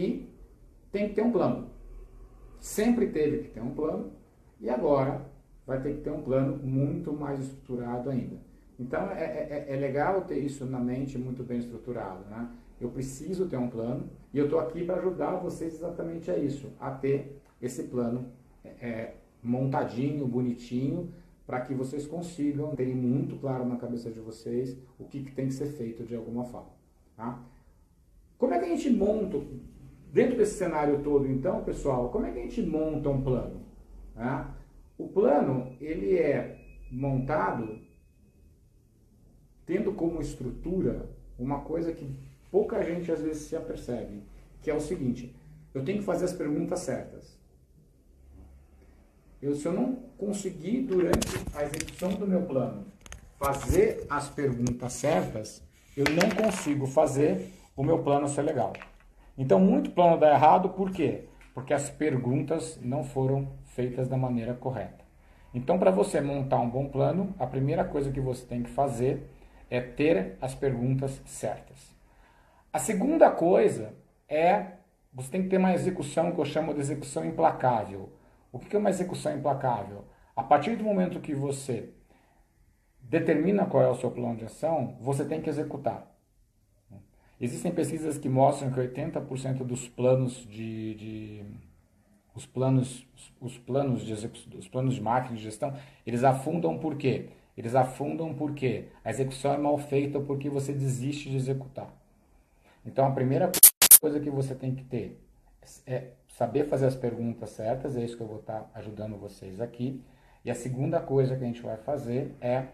aqui tem que ter um plano. Sempre teve que ter um plano e agora vai ter que ter um plano muito mais estruturado ainda. Então é, é, é legal ter isso na mente muito bem estruturado. Né? Eu preciso ter um plano e eu estou aqui para ajudar vocês exatamente a isso, a ter esse plano é, é montadinho, bonitinho, para que vocês consigam ter muito claro na cabeça de vocês o que, que tem que ser feito de alguma forma. Tá? Como é que a gente monta, dentro desse cenário todo então, pessoal, como é que a gente monta um plano? Tá? O plano, ele é montado tendo como estrutura uma coisa que pouca gente às vezes se apercebe, que é o seguinte, eu tenho que fazer as perguntas certas. Eu, se eu não conseguir, durante a execução do meu plano, fazer as perguntas certas, eu não consigo fazer o meu plano ser legal. Então, muito plano dá errado, por quê? Porque as perguntas não foram feitas da maneira correta. Então, para você montar um bom plano, a primeira coisa que você tem que fazer é ter as perguntas certas. A segunda coisa é você tem que ter uma execução que eu chamo de execução implacável. O que é uma execução implacável? A partir do momento que você determina qual é o seu plano de ação, você tem que executar. Existem pesquisas que mostram que 80% dos planos de, de, os planos os planos de os planos de marketing de gestão, eles afundam por quê? Eles afundam porque a execução é mal feita porque você desiste de executar. Então a primeira coisa que você tem que ter é saber fazer as perguntas certas, é isso que eu vou estar ajudando vocês aqui. E a segunda coisa que a gente vai fazer é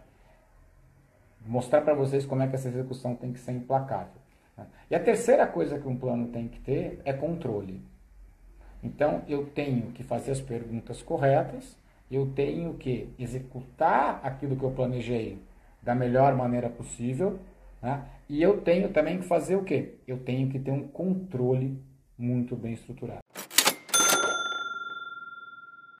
mostrar para vocês como é que essa execução tem que ser implacável. E a terceira coisa que um plano tem que ter é controle. Então, eu tenho que fazer as perguntas corretas, eu tenho que executar aquilo que eu planejei da melhor maneira possível, né? e eu tenho também que fazer o quê? Eu tenho que ter um controle muito bem estruturado.